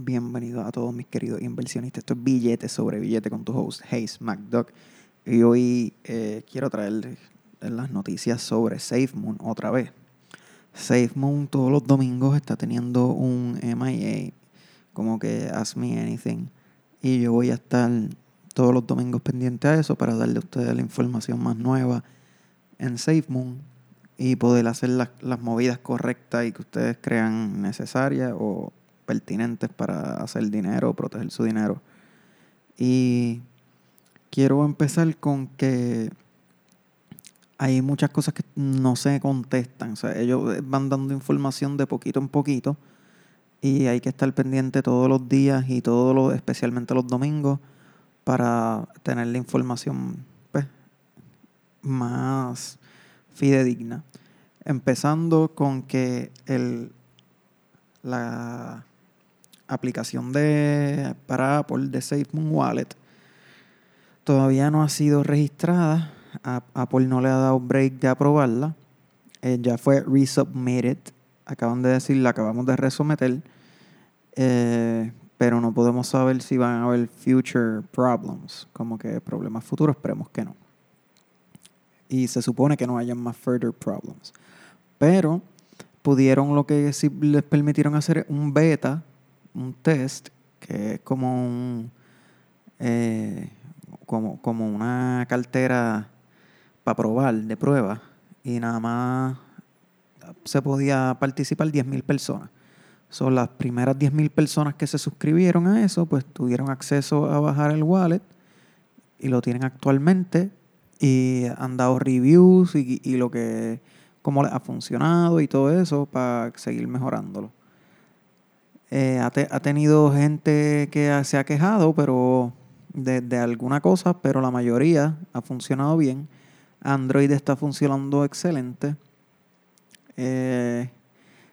Bienvenidos a todos mis queridos inversionistas. Esto es Billete sobre Billete con tu host, Hayes McDuck. Y hoy eh, quiero traer las noticias sobre SafeMoon otra vez. SafeMoon todos los domingos está teniendo un MIA, como que Ask Me Anything. Y yo voy a estar todos los domingos pendiente a eso para darle a ustedes la información más nueva en SafeMoon y poder hacer las, las movidas correctas y que ustedes crean necesarias o pertinentes para hacer dinero proteger su dinero. Y quiero empezar con que hay muchas cosas que no se contestan. O sea, ellos van dando información de poquito en poquito y hay que estar pendiente todos los días y todos los, especialmente los domingos, para tener la información pues, más fidedigna. Empezando con que el, la aplicación de, para Apple de SafeMoon Wallet todavía no ha sido registrada. Apple no le ha dado break de aprobarla. Eh, ya fue resubmitted. Acaban de decir, la acabamos de resometer. Eh, pero no podemos saber si van a haber future problems, como que problemas futuros, esperemos que no y se supone que no hayan más further problems. Pero pudieron lo que sí les permitieron hacer un beta, un test, que es como un eh, como, como una cartera para probar, de prueba, y nada más se podía participar 10.000 personas. Son las primeras 10.000 personas que se suscribieron a eso, pues tuvieron acceso a bajar el wallet y lo tienen actualmente y han dado reviews y, y lo que cómo les ha funcionado y todo eso para seguir mejorándolo. Eh, ha, tenido gente que se ha quejado pero de, alguna cosa, pero la mayoría ha funcionado bien. Android está funcionando excelente. Eh,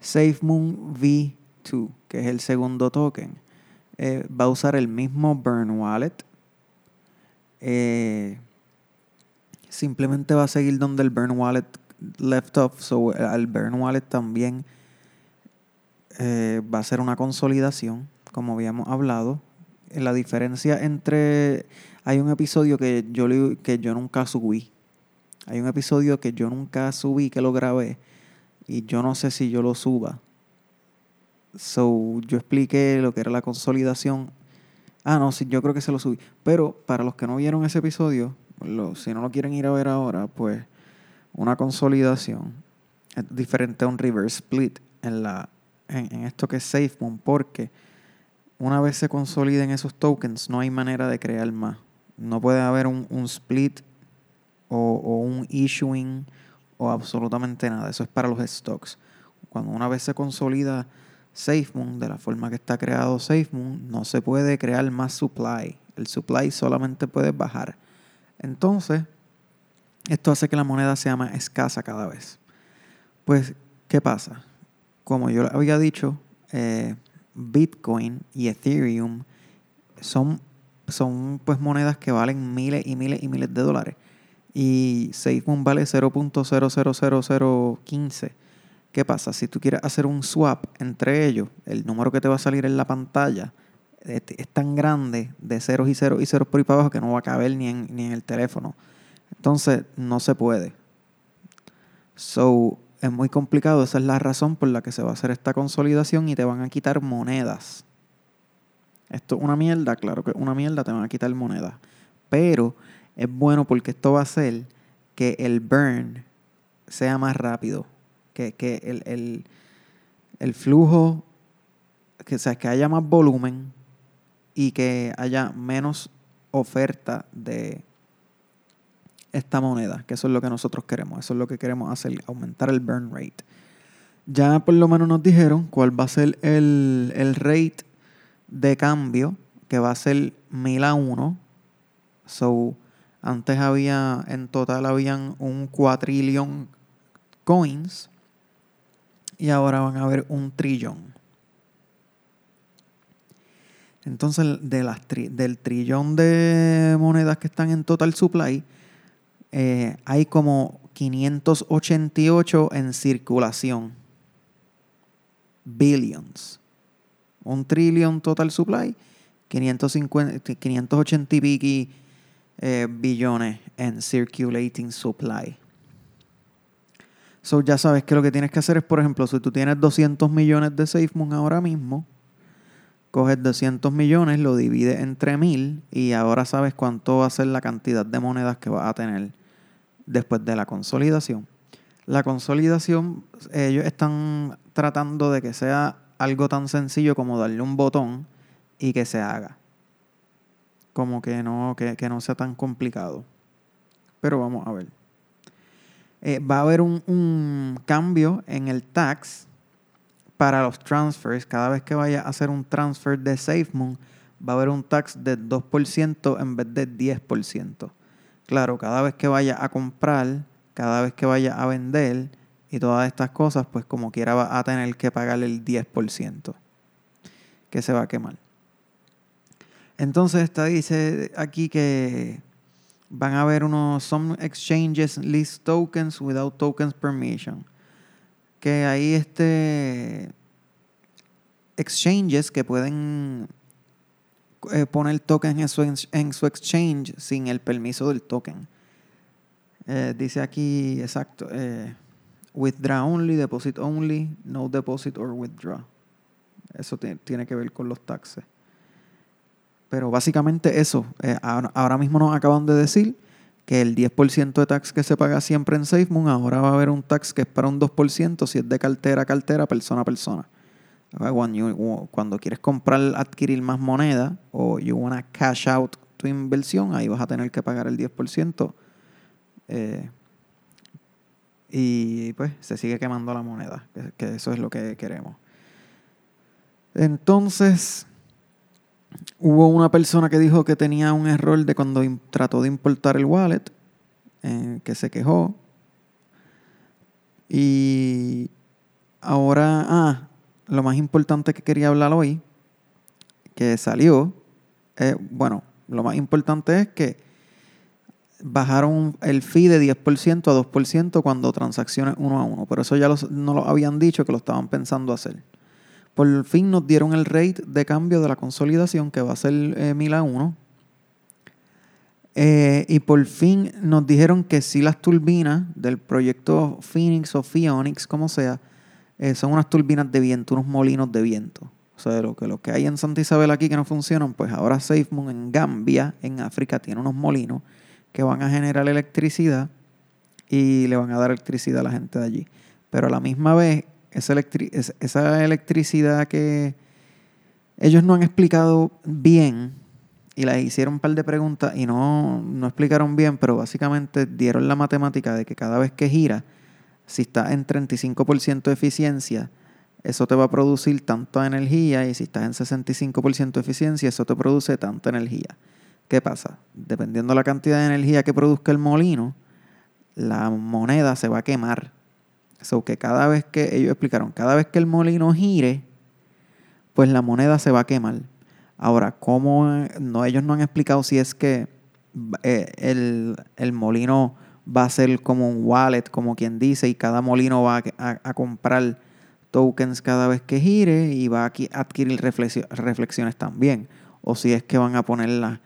SafeMoon V2, que es el segundo token, eh, va a usar el mismo Burn Wallet. Simplemente va a seguir donde el burn wallet left off. So, al burn wallet también eh, va a ser una consolidación, como habíamos hablado. La diferencia entre. Hay un episodio que yo, que yo nunca subí. Hay un episodio que yo nunca subí, que lo grabé. Y yo no sé si yo lo suba. So, yo expliqué lo que era la consolidación. Ah, no, sí, yo creo que se lo subí. Pero para los que no vieron ese episodio, si no lo quieren ir a ver ahora, pues una consolidación es diferente a un reverse split en, la, en, esto que es SafeMoon, porque una vez se consoliden esos tokens, no hay manera de crear más. No puede haber un, split o, un issuing o absolutamente nada. Eso es para los stocks. Cuando una vez se consolida SafeMoon de la forma que está creado SafeMoon, no se puede crear más supply. El supply solamente puede bajar. Entonces, esto hace que la moneda sea más escasa cada vez. Pues, ¿qué pasa? Como yo había dicho, eh, Bitcoin y Ethereum son, son pues monedas que valen miles y miles y miles de dólares. Y SafeMoon vale 0.000015. ¿Qué pasa? Si tú quieres hacer un swap entre ellos, el número que te va a salir en la pantalla es tan grande de ceros y ceros y ceros por ahí para abajo que no va a caber ni en, ni en el teléfono. Entonces, no se puede. So, es muy complicado. Esa es la razón por la que se va a hacer esta consolidación y te van a quitar monedas. Esto es una mierda, claro que una mierda, te van a quitar monedas. Pero es bueno porque esto va a hacer que el burn sea más rápido. Que, el, el, el, flujo, que, sea, que haya más volumen y que haya menos oferta de esta moneda, que eso es lo que nosotros queremos, eso es lo que queremos hacer, aumentar el burn rate. Ya por lo menos nos dijeron cuál va a ser el, el rate de cambio, que va a ser 1000 a 1. So, antes había, en total habían un cuatrillón coins y ahora van a haber un trillón. Entonces, de las del trillón de monedas que están en total supply, eh, hay como 588 en circulación. Billions. Un trillion total supply, 550, 580 y pico eh, billones en circulating supply. So ya sabes que lo que tienes que hacer es, por ejemplo, si tú tienes 200 millones de SafeMoon ahora mismo, coges 200 millones, lo divides entre mil y ahora sabes cuánto va a ser la cantidad de monedas que vas a tener después de la consolidación. La consolidación, ellos están tratando de que sea algo tan sencillo como darle un botón y que se haga. Como que no, que, no sea tan complicado. Pero vamos a ver. Eh, va a haber un, un cambio en el tax para los transfers, cada vez que vaya a hacer un transfer de SafeMoon, va a haber un tax de 2% en vez de 10%. Claro, cada vez que vaya a comprar, cada vez que vaya a vender y todas estas cosas, pues como quiera va a tener que pagar el 10% que se va a quemar. Entonces, esta dice aquí que van a haber unos some exchanges list tokens without tokens permission que hay este exchanges que pueden eh, poner tokens en su, en su, exchange sin el permiso del token. Eh, dice aquí, exacto, eh, withdraw only, deposit only, no deposit or withdraw. Eso tiene que ver con los taxes. Pero básicamente eso, ahora mismo nos acaban de decir que el 10% de tax que se paga siempre en SafeMoon, ahora va a haber un tax que es para un 2% si es de cartera a cartera, persona a persona. Cuando, quieres comprar, adquirir más moneda o you wanna cash out tu inversión, ahí vas a tener que pagar el 10%. Eh, y pues se sigue quemando la moneda, que eso es lo que queremos. Entonces, Hubo una persona que dijo que tenía un error de cuando trató de importar el wallet, eh, que se quejó. Y ahora, ah, lo más importante que quería hablar hoy, que salió, eh, bueno, lo más importante es que bajaron el fee de 10% a 2% cuando transacciones uno a uno. Pero eso ya no lo habían dicho que lo estaban pensando hacer. Por fin nos dieron el rate de cambio de la consolidación que va a ser 1000 eh, a 1. Eh, y por fin nos dijeron que si las turbinas del proyecto Phoenix o Phoenix, como sea, eh, son unas turbinas de viento, unos molinos de viento. O sea, lo que, lo que hay en Santa Isabel aquí que no funcionan, pues ahora SafeMoon en Gambia, en África, tiene unos molinos que van a generar electricidad y le van a dar electricidad a la gente de allí. Pero a la misma vez esa, electricidad que ellos no han explicado bien y les hicieron un par de preguntas y no, no explicaron bien, pero básicamente dieron la matemática de que cada vez que gira, si está en 35% de eficiencia, eso te va a producir tanta energía y si estás en 65% de eficiencia, eso te produce tanta energía. ¿Qué pasa? Dependiendo de la cantidad de energía que produzca el molino, la moneda se va a quemar So que cada vez que, ellos explicaron, cada vez que el molino gire, pues la moneda se va a quemar. Ahora, ¿cómo? No, ellos no han explicado si es que eh, el, molino va a ser como un wallet, como quien dice, y cada molino va a, comprar tokens cada vez que gire y va a adquirir reflexiones también. O si es que van a ponerla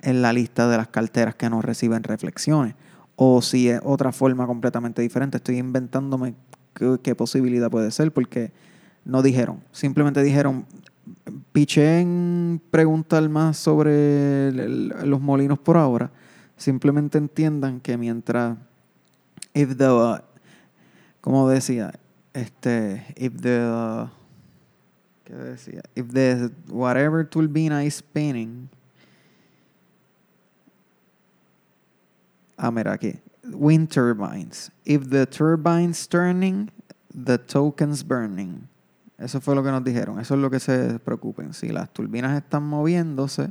en la lista de las carteras que no reciben reflexiones o si es otra forma completamente diferente. Estoy inventándome qué, posibilidad puede ser porque no dijeron. Simplemente dijeron, piché en preguntar más sobre los molinos por ahora. Simplemente entiendan que mientras, if the, como decía, este, if the, ¿qué decía? If the whatever turbina is spinning, Ah, mira aquí. Wind turbines. If the turbines turning, the tokens burning. Eso fue lo que nos dijeron. Eso es lo que se preocupen. Si las turbinas están moviéndose,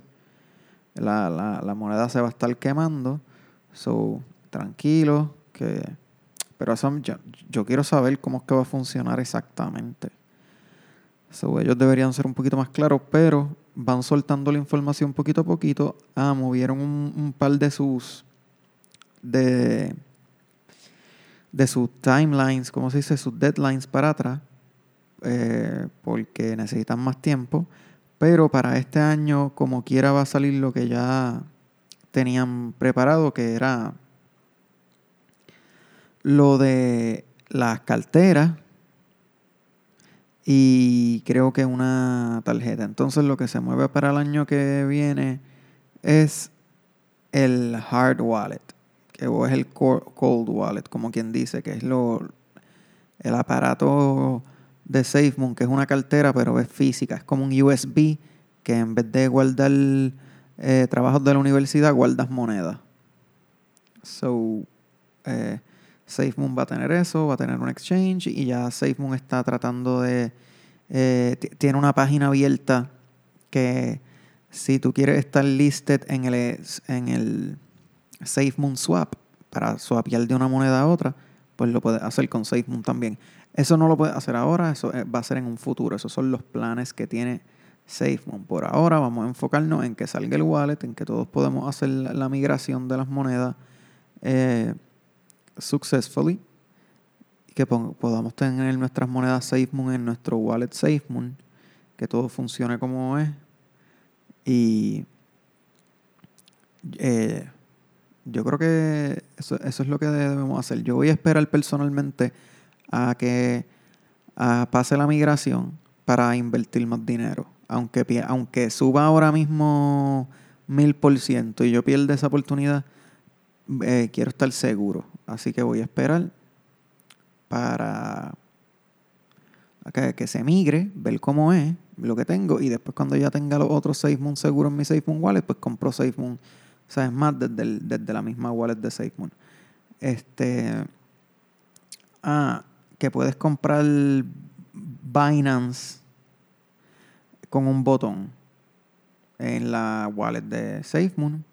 la, la, moneda se va a estar quemando. So, tranquilo. Que... Pero eso, yo, yo, quiero saber cómo es que va a funcionar exactamente. So, ellos deberían ser un poquito más claros, pero van soltando la información poquito a poquito. Ah, movieron un par de sus de, de sus timelines, como se dice, sus deadlines para atrás. eh, porque necesitan más tiempo. Pero para este año, como quiera, va a salir lo que ya tenían preparado, que era lo de las carteras y creo que una tarjeta. Entonces lo que se mueve para el año que viene es el hard wallet, que es el cold wallet, como quien dice, que es lo el aparato de SafeMoon, que es una cartera, pero es física, es como un USB que en vez de guardar eh, trabajos de la universidad, guardas monedas. So, eh, SafeMoon va a tener eso, va a tener un exchange y ya SafeMoon está tratando de... Eh, tiene una página abierta que si tú quieres estar listed en el, en el SafeMoon Swap para swapear de una moneda a otra, pues lo puedes hacer con SafeMoon también. Eso no lo puedes hacer ahora, eso va a ser en un futuro. Esos son los planes que tiene SafeMoon. Por ahora vamos a enfocarnos en que salga el wallet, en que todos podemos hacer la migración de las monedas eh, successfully que podamos tener nuestras monedas SafeMoon en nuestro wallet SafeMoon, que todo funcione como es. Y eh, yo creo que eso, eso, es lo que debemos hacer. Yo voy a esperar personalmente a que pase la migración para invertir más dinero. Aunque, aunque suba ahora mismo mil por ciento y yo pierda esa oportunidad, eh, quiero estar seguro. Así que voy a esperar para que, que, se migre, ver cómo es lo que tengo y después cuando ya tenga los otros SafeMoon seguros en mi SafeMoon Wallet, pues compro SafeMoon, ¿sabes? Más desde, desde la misma wallet de SafeMoon. Este... Ah, que puedes comprar Binance con un botón en la wallet de SafeMoon.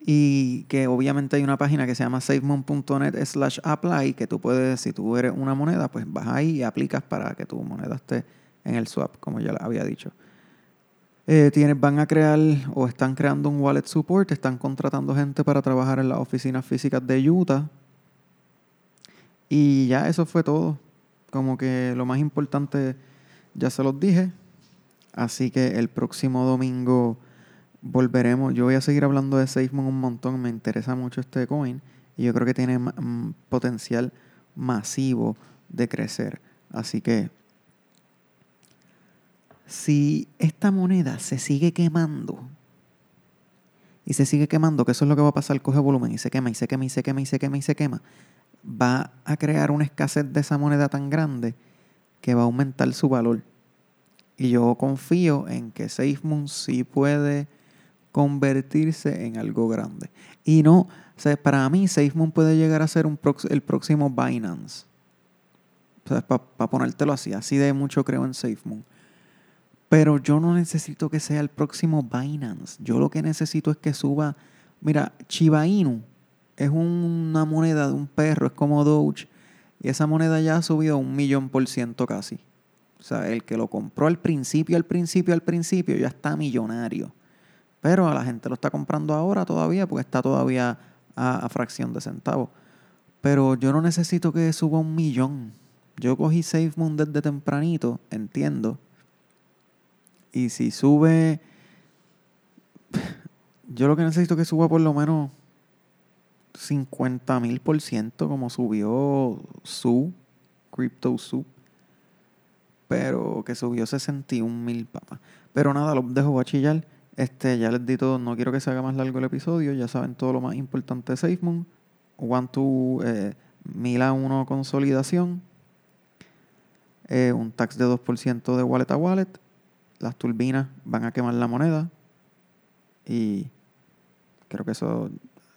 Y que obviamente hay una página que se llama safemoon.net slash apply, que tú puedes, si tú eres una moneda, pues vas ahí y aplicas para que tu moneda esté en el swap, como ya había dicho. Eh, van a crear o están creando un wallet support, están contratando gente para trabajar en las oficinas físicas de Utah y ya eso fue todo. Como que lo más importante ya se los dije. Así que el próximo domingo volveremos. Yo voy a seguir hablando de SafeMoon un montón. Me interesa mucho este coin. Y yo creo que tiene potencial masivo de crecer. Así que si esta moneda se sigue quemando y se sigue quemando, que eso es lo que va a pasar, coge volumen y se quema y se quema y se quema y se quema y se quema, va a crear una escasez de esa moneda tan grande que va a aumentar su valor. Y yo confío en que SafeMoon sí puede convertirse en algo grande. Y no, para mí SafeMoon puede llegar a ser el próximo Binance. para ponértelo así, así de mucho creo en SafeMoon. Pero yo no necesito que sea el próximo Binance. Yo lo que necesito es que suba. Mira, Chiba Inu es una moneda de un perro, es como Doge. Y esa moneda ya ha subido un millón por ciento casi. O sea, el que lo compró al principio, al principio, al principio, ya está millonario. Pero a la gente lo está comprando ahora todavía porque está todavía a, fracción de centavos. Pero yo no necesito que suba un millón. Yo cogí SafeMoon desde tempranito, entiendo. Y si sube... Yo lo que necesito es que suba por lo menos 50 mil por ciento como subió su, Crypto Su. Pero que subió 61 mil papas. Pero nada, los dejo bachillar. Este, ya les di todo, no quiero que se haga más largo el episodio. Ya saben todo lo más importante de SafeMoon. One to eh, a 1 consolidación. Eh, un tax de 2% de wallet a wallet. Las turbinas van a quemar la moneda. Y creo que eso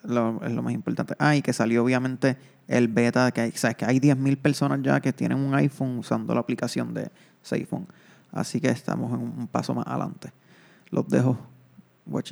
es lo más importante. Ah, y que salió obviamente el beta, que hay, que hay 10.000 personas ya que tienen un iPhone usando la aplicación de SafePhone. Así que estamos en un paso más adelante. Los dejo. Voy